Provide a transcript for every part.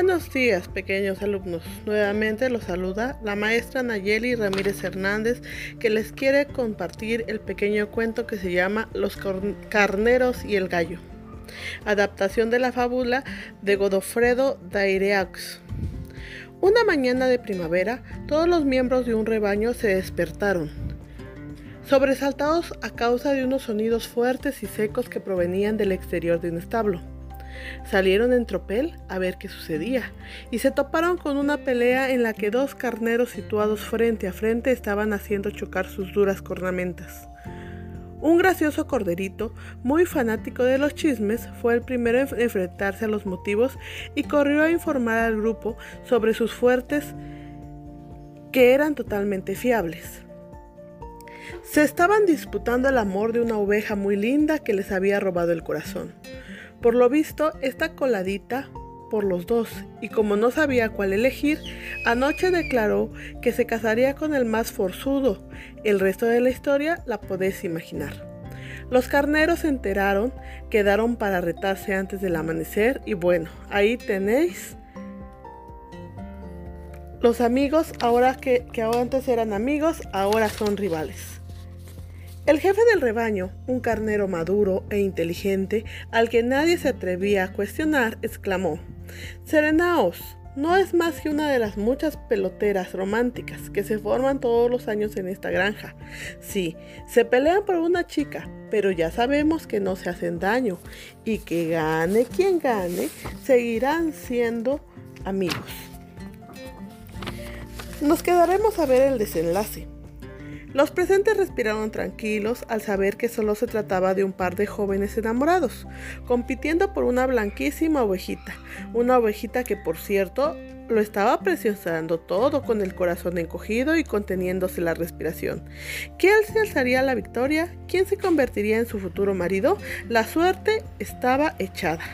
Buenos días, pequeños alumnos. Nuevamente los saluda la maestra Nayeli Ramírez Hernández, que les quiere compartir el pequeño cuento que se llama Los carneros y el gallo. Adaptación de la fábula de Godofredo Daireaux. Una mañana de primavera, todos los miembros de un rebaño se despertaron, sobresaltados a causa de unos sonidos fuertes y secos que provenían del exterior de un establo. Salieron en tropel a ver qué sucedía y se toparon con una pelea en la que dos carneros situados frente a frente estaban haciendo chocar sus duras cornamentas. Un gracioso corderito, muy fanático de los chismes, fue el primero en enfrentarse a los motivos y corrió a informar al grupo sobre sus fuertes que eran totalmente fiables. Se estaban disputando el amor de una oveja muy linda que les había robado el corazón. Por lo visto, esta coladita por los dos, y como no sabía cuál elegir, anoche declaró que se casaría con el más forzudo. El resto de la historia la podéis imaginar. Los carneros se enteraron, quedaron para retarse antes del amanecer y bueno, ahí tenéis los amigos, ahora que, que antes eran amigos, ahora son rivales. El jefe del rebaño, un carnero maduro e inteligente, al que nadie se atrevía a cuestionar, exclamó, Serenaos, no es más que una de las muchas peloteras románticas que se forman todos los años en esta granja. Sí, se pelean por una chica, pero ya sabemos que no se hacen daño y que gane quien gane, seguirán siendo amigos. Nos quedaremos a ver el desenlace. Los presentes respiraron tranquilos al saber que solo se trataba de un par de jóvenes enamorados, compitiendo por una blanquísima ovejita, una ovejita que por cierto lo estaba presionando todo con el corazón encogido y conteniéndose la respiración. ¿Quién se alzaría la victoria? ¿Quién se convertiría en su futuro marido? La suerte estaba echada.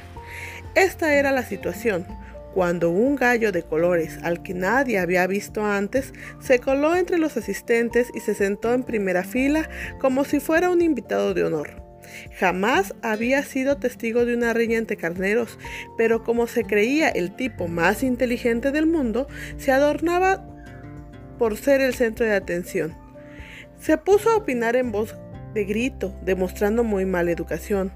Esta era la situación cuando un gallo de colores al que nadie había visto antes se coló entre los asistentes y se sentó en primera fila como si fuera un invitado de honor. Jamás había sido testigo de una riña entre carneros, pero como se creía el tipo más inteligente del mundo, se adornaba por ser el centro de atención. Se puso a opinar en voz de grito, demostrando muy mala educación.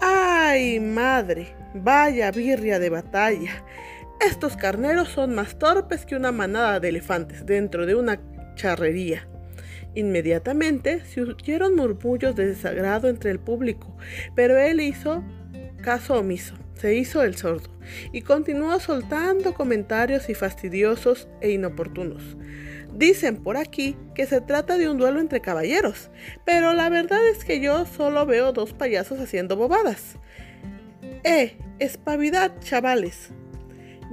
¡Ay, madre! Vaya birria de batalla. Estos carneros son más torpes que una manada de elefantes dentro de una charrería. Inmediatamente se oyeron murmullos de desagrado entre el público, pero él hizo caso omiso, se hizo el sordo y continuó soltando comentarios y fastidiosos e inoportunos. Dicen por aquí que se trata de un duelo entre caballeros, pero la verdad es que yo solo veo dos payasos haciendo bobadas. ¡Eh! Espavidad, chavales.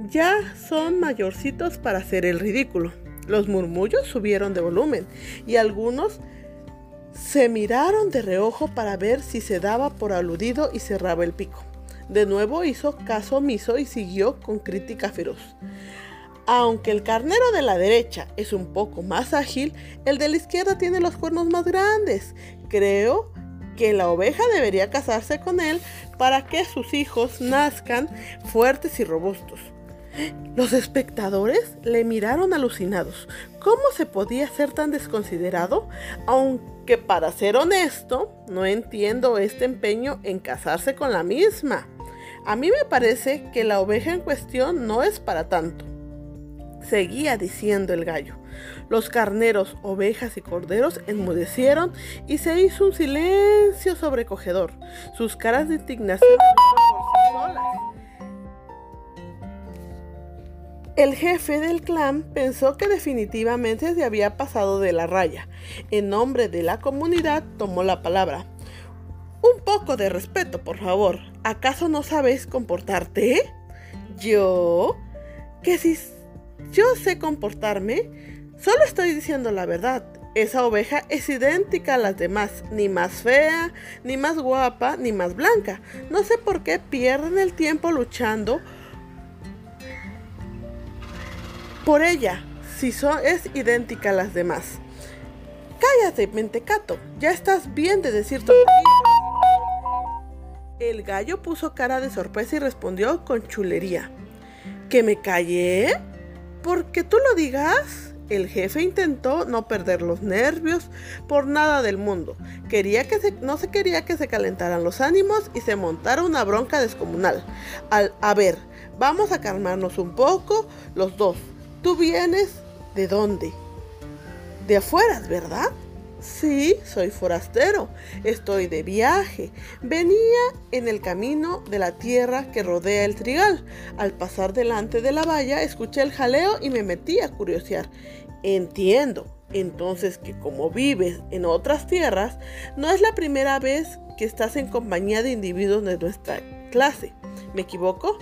Ya son mayorcitos para hacer el ridículo. Los murmullos subieron de volumen y algunos se miraron de reojo para ver si se daba por aludido y cerraba el pico. De nuevo hizo caso omiso y siguió con crítica feroz. Aunque el carnero de la derecha es un poco más ágil, el de la izquierda tiene los cuernos más grandes. Creo que la oveja debería casarse con él para que sus hijos nazcan fuertes y robustos. Los espectadores le miraron alucinados. ¿Cómo se podía ser tan desconsiderado? Aunque para ser honesto, no entiendo este empeño en casarse con la misma. A mí me parece que la oveja en cuestión no es para tanto. Seguía diciendo el gallo. Los carneros, ovejas y corderos enmudecieron y se hizo un silencio sobrecogedor. Sus caras de indignación por sí solas. El jefe del clan pensó que definitivamente se había pasado de la raya. En nombre de la comunidad tomó la palabra. Un poco de respeto, por favor. ¿Acaso no sabes comportarte? ¿Yo? ¿Que si yo sé comportarme? Solo estoy diciendo la verdad. Esa oveja es idéntica a las demás, ni más fea, ni más guapa, ni más blanca. No sé por qué pierden el tiempo luchando por ella, si es idéntica a las demás. Cállate, mentecato, ya estás bien de decir tonterías. El gallo puso cara de sorpresa y respondió con chulería. ¿Que me callé? ¿Porque tú lo digas? El jefe intentó no perder los nervios por nada del mundo. Quería que no se quería que se calentaran los ánimos y se montara una bronca descomunal. Al, a ver, vamos a calmarnos un poco, los dos. Tú vienes de dónde? De afuera, ¿verdad? Sí, soy forastero, estoy de viaje. Venía en el camino de la tierra que rodea el trigal. Al pasar delante de la valla, escuché el jaleo y me metí a curiosear. Entiendo, entonces que como vives en otras tierras, no es la primera vez que estás en compañía de individuos de nuestra clase. ¿Me equivoco?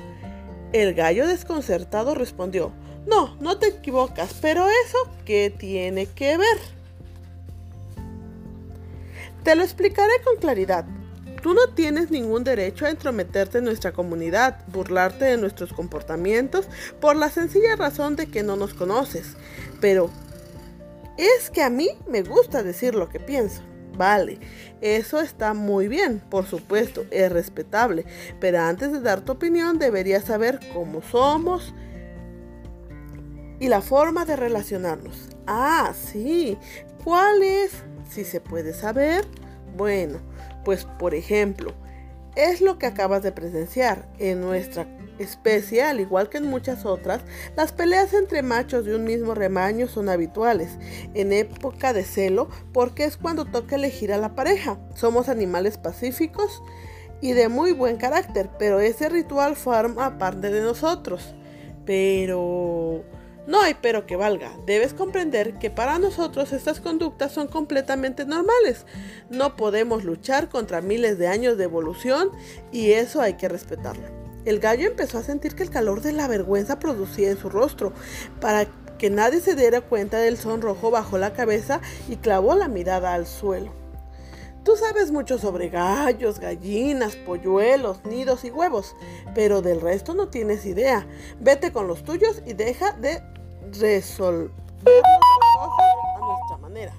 El gallo desconcertado respondió, no, no te equivocas, pero eso, ¿qué tiene que ver? Te lo explicaré con claridad. Tú no tienes ningún derecho a entrometerte en nuestra comunidad, burlarte de nuestros comportamientos por la sencilla razón de que no nos conoces. Pero es que a mí me gusta decir lo que pienso. Vale, eso está muy bien, por supuesto, es respetable, pero antes de dar tu opinión deberías saber cómo somos y la forma de relacionarnos. Ah, sí, ¿cuál es? Si se puede saber. Bueno, pues por ejemplo, es lo que acabas de presenciar. En nuestra especie, al igual que en muchas otras, las peleas entre machos de un mismo rebaño son habituales en época de celo porque es cuando toca elegir a la pareja. Somos animales pacíficos y de muy buen carácter, pero ese ritual forma parte de nosotros. Pero... No hay pero que valga. Debes comprender que para nosotros estas conductas son completamente normales. No podemos luchar contra miles de años de evolución y eso hay que respetarlo. El gallo empezó a sentir que el calor de la vergüenza producía en su rostro. Para que nadie se diera cuenta del sonrojo, bajó la cabeza y clavó la mirada al suelo. Tú sabes mucho sobre gallos, gallinas, polluelos, nidos y huevos, pero del resto no tienes idea. Vete con los tuyos y deja de resolver a nuestra manera.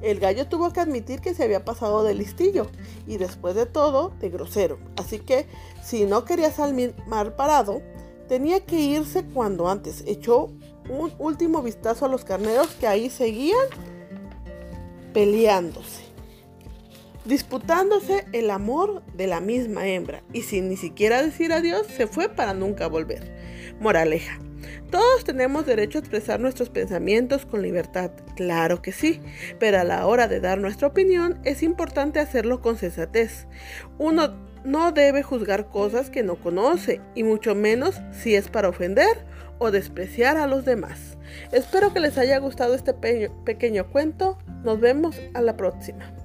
El gallo tuvo que admitir que se había pasado de listillo y después de todo de grosero. Así que si no quería salir mal parado, tenía que irse cuando antes. Echó un último vistazo a los carneros que ahí seguían peleándose, disputándose el amor de la misma hembra y sin ni siquiera decir adiós se fue para nunca volver. Moraleja. Todos tenemos derecho a expresar nuestros pensamientos con libertad, claro que sí, pero a la hora de dar nuestra opinión es importante hacerlo con sensatez. Uno no debe juzgar cosas que no conoce, y mucho menos si es para ofender o despreciar a los demás. Espero que les haya gustado este pequeño cuento. Nos vemos a la próxima.